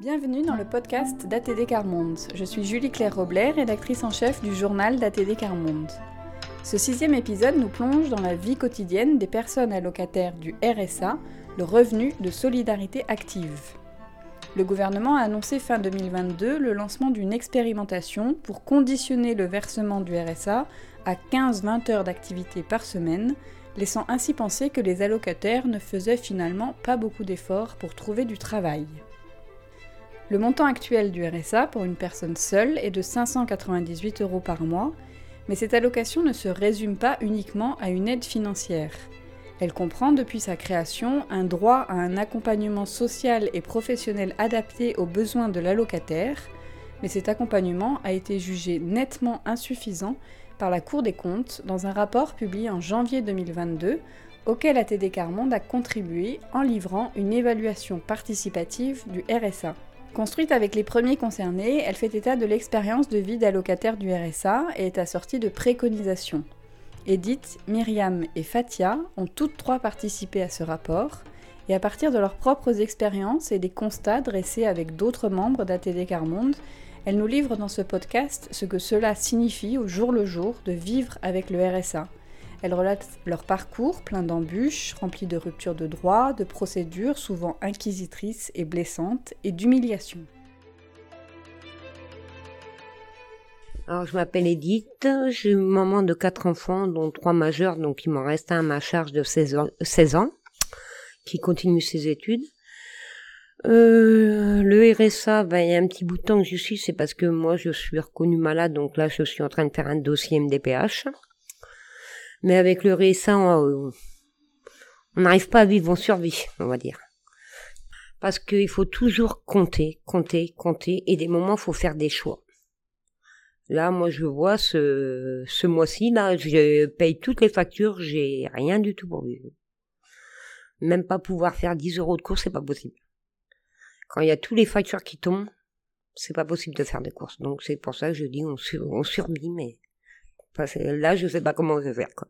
Bienvenue dans le podcast d'ATD Carmonde. Je suis Julie Claire Roblet, rédactrice en chef du journal d'ATD Carmonde. Ce sixième épisode nous plonge dans la vie quotidienne des personnes allocataires du RSA, le revenu de solidarité active. Le gouvernement a annoncé fin 2022 le lancement d'une expérimentation pour conditionner le versement du RSA à 15-20 heures d'activité par semaine, laissant ainsi penser que les allocataires ne faisaient finalement pas beaucoup d'efforts pour trouver du travail. Le montant actuel du RSA pour une personne seule est de 598 euros par mois, mais cette allocation ne se résume pas uniquement à une aide financière. Elle comprend depuis sa création un droit à un accompagnement social et professionnel adapté aux besoins de l'allocataire, mais cet accompagnement a été jugé nettement insuffisant par la Cour des comptes dans un rapport publié en janvier 2022 auquel ATD Carmonde a contribué en livrant une évaluation participative du RSA. Construite avec les premiers concernés, elle fait état de l'expérience de vie d'allocataire du RSA et est assortie de préconisations. Edith, Myriam et Fatia ont toutes trois participé à ce rapport, et à partir de leurs propres expériences et des constats dressés avec d'autres membres d'ATD Carmonde, elles nous livrent dans ce podcast ce que cela signifie au jour le jour de vivre avec le RSA, elles relatent leur parcours plein d'embûches, rempli de ruptures de droits, de procédures souvent inquisitrices et blessantes, et d'humiliations. Alors, je m'appelle Edith, j'ai une maman de quatre enfants, dont trois majeurs, donc il m'en reste un à ma charge de 16 ans, qui continue ses études. Euh, le RSA, ben, il y a un petit bout de temps que je suis, c'est parce que moi, je suis reconnue malade, donc là, je suis en train de faire un dossier MDPH. Mais avec le RSA, on n'arrive pas à vivre en survie, on va dire. Parce qu'il faut toujours compter, compter, compter, et des moments, il faut faire des choix. Là, moi, je vois ce, mois-ci, là, je paye toutes les factures, j'ai rien du tout pour vivre. Même pas pouvoir faire 10 euros de course, c'est pas possible. Quand il y a tous les factures qui tombent, c'est pas possible de faire des courses. Donc c'est pour ça que je dis on, on survit, mais là, je sais pas comment je vais faire, quoi.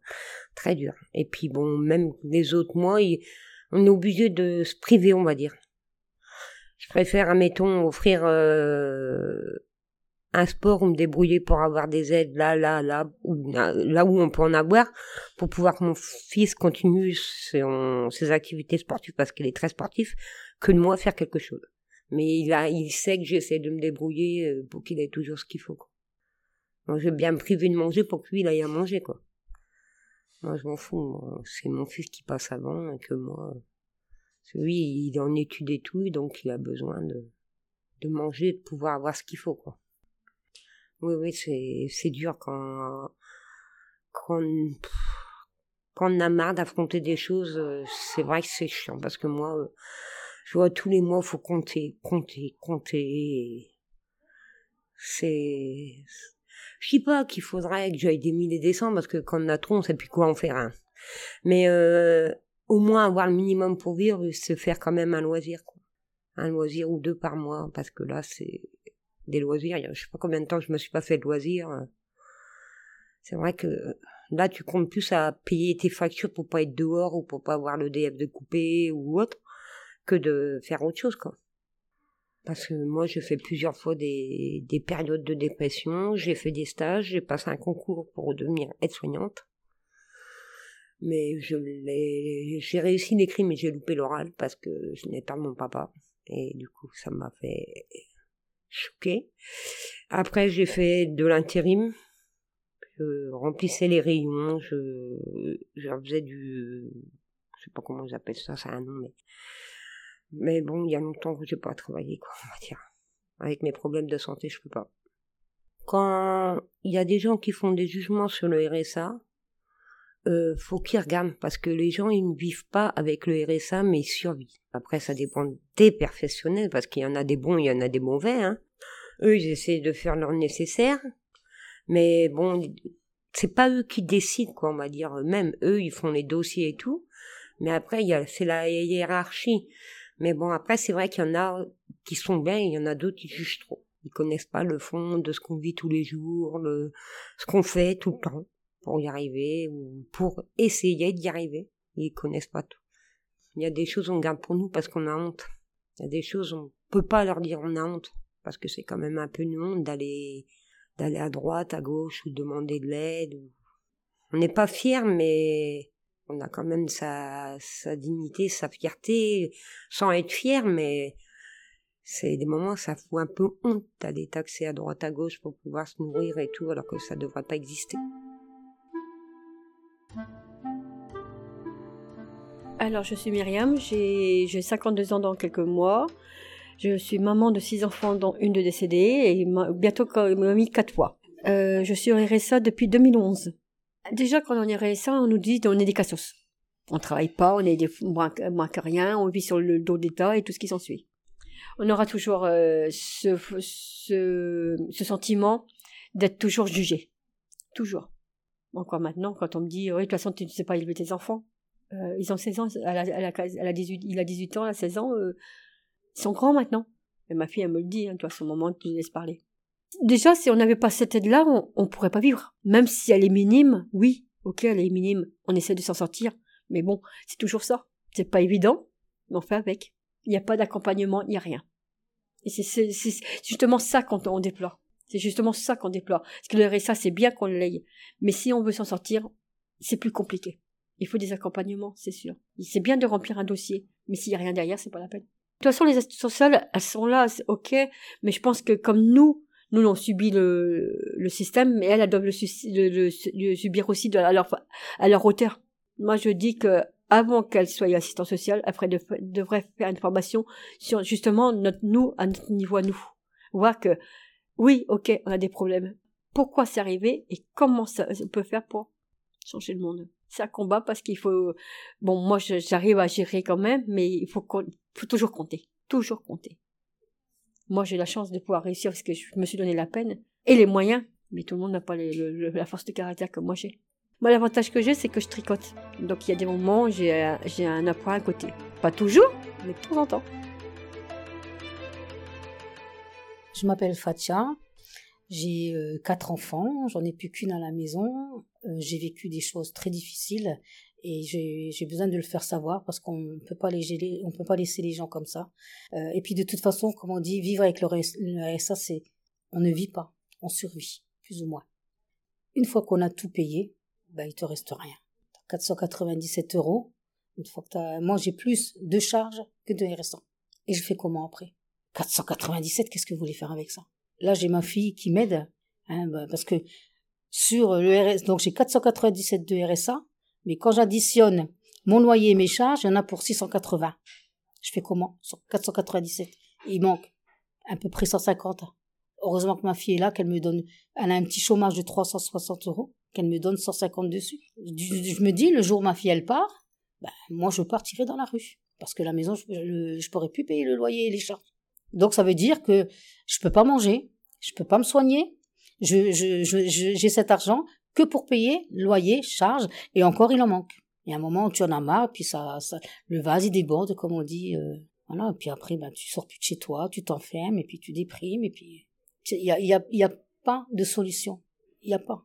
Très dur. Et puis bon, même les autres mois, on est obligé de se priver, on va dire. Je préfère, admettons, offrir euh, un sport ou me débrouiller pour avoir des aides là, là, là, ou là où on peut en avoir, pour pouvoir que mon fils continue ses, activités sportives, parce qu'il est très sportif, que de moi faire quelque chose. Mais il, a, il sait que j'essaie de me débrouiller euh, pour qu'il ait toujours ce qu'il faut. Quoi. Moi, je vais bien me priver de manger pour que lui, il aille à manger, quoi. Moi, je m'en fous. C'est mon fils qui passe avant et que moi, lui, il est en études et tout, donc il a besoin de, de manger, de pouvoir avoir ce qu'il faut, quoi. Oui, oui, c'est, c'est dur quand, quand, quand on a marre d'affronter des choses, c'est vrai que c'est chiant parce que moi, je vois tous les mois, faut compter, compter, compter. C'est, je dis pas qu'il faudrait que j'aille des milliers des cents parce que quand on a trop, on sait plus quoi en faire un. Mais euh, au moins avoir le minimum pour vivre, se faire quand même un loisir, quoi. Un loisir ou deux par mois, parce que là, c'est des loisirs. Je sais pas combien de temps je me suis pas fait de loisirs. C'est vrai que là, tu comptes plus à payer tes factures pour pas être dehors ou pour pas avoir le DF de couper ou autre que de faire autre chose, quoi. Parce que moi, j'ai fait plusieurs fois des, des périodes de dépression, j'ai fait des stages, j'ai passé un concours pour devenir aide-soignante. Mais je l'ai, j'ai réussi l'écrit, mais j'ai loupé l'oral parce que je n'ai pas mon papa. Et du coup, ça m'a fait choquer. Après, j'ai fait de l'intérim. Je remplissais les rayons, je, je faisais du, je sais pas comment j'appelle ça, c'est un nom, mais mais bon, il y a longtemps que j'ai pas travaillé, quoi, on va dire. Avec mes problèmes de santé, je peux pas. Quand il y a des gens qui font des jugements sur le RSA, euh, faut qu'ils regardent parce que les gens ils ne vivent pas avec le RSA mais ils survivent. Après ça dépend des professionnels parce qu'il y en a des bons, il y en a des mauvais. Hein. Eux ils essaient de faire leur nécessaire, mais bon c'est pas eux qui décident quoi on va dire. Même eux ils font les dossiers et tout, mais après il y a c'est la hiérarchie. Mais bon, après, c'est vrai qu'il y en a qui sont bien, il y en a d'autres qui jugent trop. Ils connaissent pas le fond de ce qu'on vit tous les jours, le, ce qu'on fait tout le temps pour y arriver ou pour essayer d'y arriver. Ils connaissent pas tout. Il y a des choses qu'on garde pour nous parce qu'on a honte. Il y a des choses, on peut pas leur dire on a honte, parce que c'est quand même un peu une honte d'aller d'aller à droite, à gauche, ou demander de l'aide. On n'est pas fier, mais on a quand même sa, dignité, sa fierté, sans être fier, mais c'est des moments ça fout un peu honte d'aller taxer à droite à gauche pour pouvoir se nourrir et tout, alors que ça ne devrait pas exister. Alors, je suis Myriam, j'ai 52 ans dans quelques mois. Je suis maman de six enfants, dont une de décédée, et bientôt mis quatre fois. Euh, je suis au RSA depuis 2011. Déjà, quand on est RSA, on nous dit on est des cassos. On travaille pas, on est des moins, que rien, on vit sur le dos d'État et tout ce qui s'ensuit. On aura toujours euh, ce, ce, ce sentiment d'être toujours jugé. Toujours. Encore maintenant, quand on me dit, oui, de toute façon, tu ne sais pas élever tes enfants. Euh, ils ont 16 ans, elle a, elle a, elle a 18, il a 18 ans, elle a 16 ans, euh, ils sont grands maintenant. Et ma fille, elle me le dit, hein, toi, à ce moment, tu les laisses parler. Déjà, si on n'avait pas cette aide-là, on ne pourrait pas vivre. Même si elle est minime, oui, ok, elle est minime, on essaie de s'en sortir. Mais bon, c'est toujours ça. C'est pas évident, mais on fait avec. Il n'y a pas d'accompagnement, il n'y a rien. Et c'est justement ça qu'on déploie. C'est justement ça qu'on déploie. Parce que le RSA, c'est bien qu'on l'aille. Mais si on veut s'en sortir, c'est plus compliqué. Il faut des accompagnements, c'est sûr. C'est bien de remplir un dossier. Mais s'il n'y a rien derrière, c'est pas la peine. De toute façon, les assistants sociales, elles sont là, ok. Mais je pense que comme nous, nous, on subit le, le système, mais elles, elles doivent le, subir aussi à, leur, à leur hauteur. Moi, je dis que avant qu'elle soit assistante sociale, après de, devrait faire une formation sur justement notre nous à notre niveau à nous, voir que oui, ok, on a des problèmes. Pourquoi c'est arrivé et comment ça on peut faire pour changer le monde? C'est un combat parce qu'il faut. Bon, moi, j'arrive à gérer quand même, mais il faut, faut toujours compter, toujours compter. Moi, j'ai la chance de pouvoir réussir parce que je me suis donné la peine et les moyens, mais tout le monde n'a pas la force de caractère que moi j'ai. Moi, l'avantage que j'ai, c'est que je tricote. Donc, il y a des moments où j'ai un appoint à côté. Pas toujours, mais de temps en temps. Je m'appelle Fatia. J'ai euh, quatre enfants. J'en ai plus qu'une à la maison. Euh, j'ai vécu des choses très difficiles et j'ai besoin de le faire savoir parce qu'on ne peut pas les on peut pas laisser les gens comme ça. Euh, et puis de toute façon, comme on dit, vivre avec le, RSA, c'est on ne vit pas, on survit plus ou moins. Une fois qu'on a tout payé, ben il te reste rien. 497 euros. Une fois que as, moi j'ai plus de charges que de RSA. Et je fais comment après? 497, qu'est-ce que vous voulez faire avec ça? Là j'ai ma fille qui m'aide, hein, ben, parce que sur le RSA, donc j'ai 497 de RSA, mais quand j'additionne mon loyer et mes charges, il y en a pour 680. Je fais comment? Sur 497. Il manque à peu près 150. Heureusement que ma fille est là, qu'elle me donne, elle a un petit chômage de 360 euros, qu'elle me donne 150 dessus. Je, me dis, le jour où ma fille elle part, ben, moi je partirai dans la rue. Parce que la maison, je, je, pourrais plus payer le loyer et les charges. Donc ça veut dire que je peux pas manger, je peux pas me soigner, je, j'ai cet argent que pour payer loyer, charge, et encore il en manque. Il y a un moment où tu en as marre, puis ça, ça le vase il déborde, comme on dit. Euh, voilà, et puis après, ben, tu sors plus de chez toi, tu t'enfermes, et puis tu déprimes, et puis il y a, y, a, y a pas de solution. Il n'y a pas.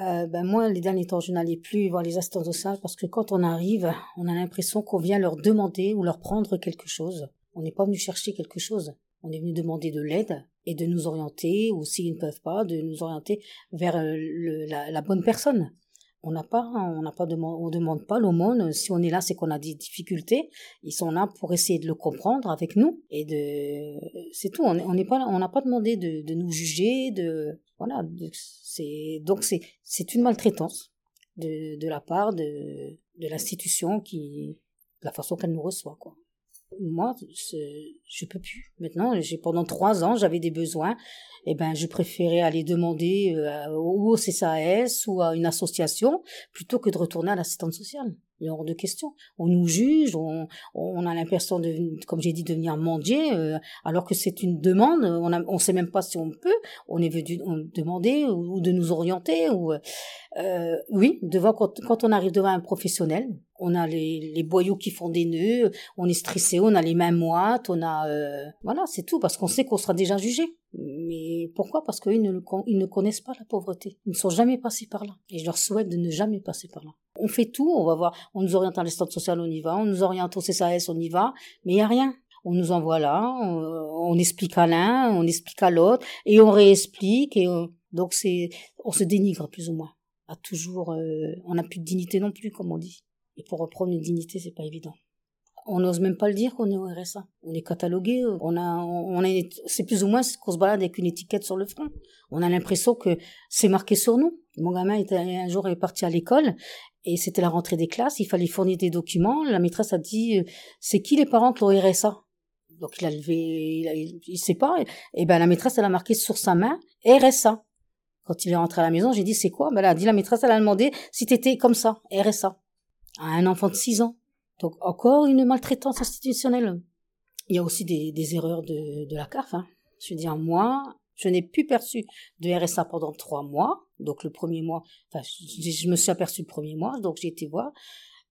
Euh, ben moi, les derniers temps, je n'allais plus voir les assistants sociaux parce que quand on arrive, on a l'impression qu'on vient leur demander ou leur prendre quelque chose. On n'est pas venu chercher quelque chose. On est venu demander de l'aide et de nous orienter, ou s'ils ne peuvent pas, de nous orienter vers euh, la, bonne personne. On n'a pas, on n'a pas on demande pas l'aumône. Si on est là, c'est qu'on a des difficultés. Ils sont là pour essayer de le comprendre avec nous et de, c'est tout. On n'est pas, on n'a pas demandé de, nous juger, de, voilà. C'est donc c'est, c'est une maltraitance de, de la part de, de l'institution qui, la façon qu'elle nous reçoit, quoi moi, je peux plus. Maintenant, j'ai pendant trois ans, j'avais des besoins. Eh ben, je préférais aller demander euh, au CSAS ou à une association plutôt que de retourner à l'assistante sociale. Il est hors de question. On nous juge, on, on a l'impression de, comme j'ai dit, de venir mendier, euh, alors que c'est une demande. On ne on sait même pas si on peut. On est venu demander ou, de nous orienter. Ou, euh, oui, devant quand, quand on arrive devant un professionnel, on a les, les, boyaux qui font des nœuds, on est stressé, on a les mains moites, on a euh, voilà, c'est tout parce qu'on sait qu'on sera déjà jugé. Mais pourquoi? Parce qu'ils ne, ils ne connaissent pas la pauvreté. Ils ne sont jamais passés par là. Et je leur souhaite de ne jamais passer par là. On fait tout, on va voir, on nous oriente à l'instant social, on y va, on nous oriente au CSAS, on y va, mais il y a rien. On nous envoie là, on, explique à l'un, on explique à l'autre, et on réexplique, et donc c'est, on se dénigre plus ou moins. À toujours, euh, on n'a plus de dignité non plus, comme on dit. Et pour reprendre une dignité, c'est pas évident. On n'ose même pas le dire qu'on est au RSA. On est catalogué, on a, on est, c'est plus ou moins qu'on se balade avec une étiquette sur le front. On a l'impression que c'est marqué sur nous. Mon gamin était un jour est parti à l'école et c'était la rentrée des classes. Il fallait fournir des documents. La maîtresse a dit, euh, c'est qui les parents qui ont RSA? Donc il a levé, il, sait pas. Et ben la maîtresse elle a marqué sur sa main RSA. Quand il est rentré à la maison, j'ai dit c'est quoi? Ben elle a dit la maîtresse elle a demandé si t'étais comme ça RSA à un enfant de 6 ans. Donc encore une maltraitance institutionnelle. Il y a aussi des, erreurs de, la CAF. Hein. Je veux dire, moi, je n'ai plus perçu de RSA pendant trois mois. Donc le premier mois, enfin, je, me suis aperçu le premier mois, donc j'ai été voir.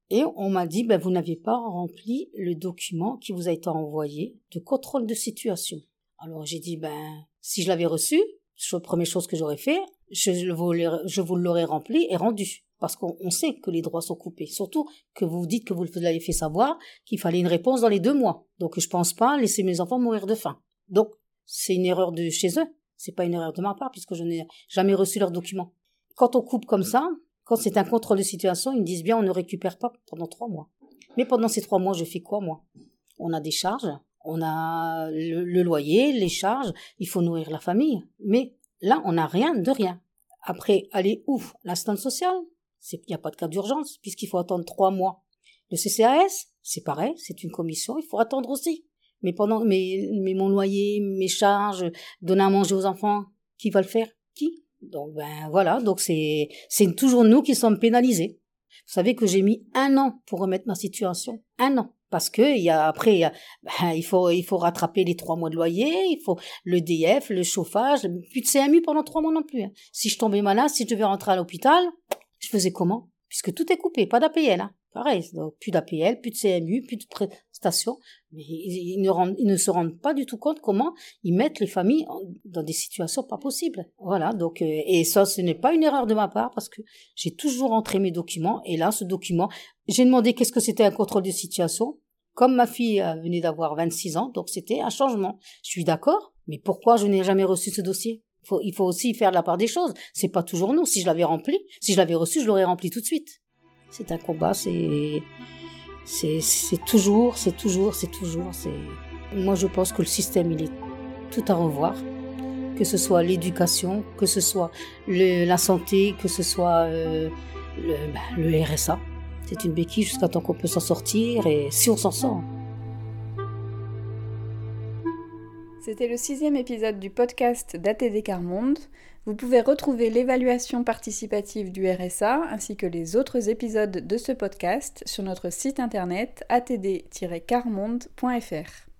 Et on m'a dit, ben, vous n'avez pas rempli le document qui vous a été envoyé de contrôle de situation. Alors j'ai dit, ben, si je l'avais reçu, la première chose que j'aurais fait, je je vous l'aurais rempli et rendu. Parce qu'on sait que les droits sont coupés. Surtout que vous dites que vous l'avez fait savoir qu'il fallait une réponse dans les deux mois. Donc je pense pas laisser mes enfants mourir de faim. Donc c'est une erreur de chez eux. C'est pas une erreur de ma part puisque je n'ai jamais reçu leurs documents. Quand on coupe comme ça, quand c'est un contrôle de situation, ils me disent bien on ne récupère pas pendant trois mois. Mais pendant ces trois mois, je fais quoi moi? On a des charges, on a le, loyer, les charges, il faut nourrir la famille. Mais là, on n'a rien de rien. Après, aller où? L'instant social Il n'y a pas de cas d'urgence, puisqu'il faut attendre trois mois. Le CCAS, c'est pareil, c'est une commission, il faut attendre aussi. Mais pendant, mais, mais mon loyer, mes charges, donner à manger aux enfants, qui va le faire? Qui? Donc ben voilà, donc c'est toujours nous qui sommes pénalisés. Vous savez que j'ai mis un an pour remettre ma situation, un an, parce que il y a après ben, faut il faut rattraper les trois mois de loyer, il faut le DF, le chauffage, plus de CMU pendant trois mois non plus. Hein. Si je tombais malade, si je devais rentrer à l'hôpital, je faisais comment? Puisque tout est coupé, pas d'APL. Hein. Pareil, donc plus d'APL, plus de CMU, plus de prestations. Mais ils, ne se rendent pas du tout compte comment ils mettent les familles dans des situations pas possibles. Voilà, donc euh, et ça, ce n'est pas une erreur de ma part parce que j'ai toujours entré mes documents et là, ce document, j'ai demandé qu'est-ce que c'était un contrôle de situation. Comme ma fille euh, venait d'avoir 26 ans, donc c'était un changement. Je suis d'accord, mais pourquoi je n'ai jamais reçu ce dossier? Il faut aussi faire la part des choses. C'est pas toujours nous. Si je l'avais rempli, si je l'avais reçu, je l'aurais rempli tout de suite. C'est un combat, c'est c'est toujours, c'est toujours, c'est toujours. C'est moi je pense que le système il est tout à revoir, que ce soit l'éducation, que ce soit la santé, que ce soit euh, le, bah, le RSA. C'est une béquille jusqu'à temps qu'on peut s'en sortir et si on s'en sort. C'était le sixième épisode du podcast d'ATD Carmonde. Vous pouvez retrouver l'évaluation participative du RSA ainsi que les autres épisodes de ce podcast sur notre site internet atd-carmonde.fr.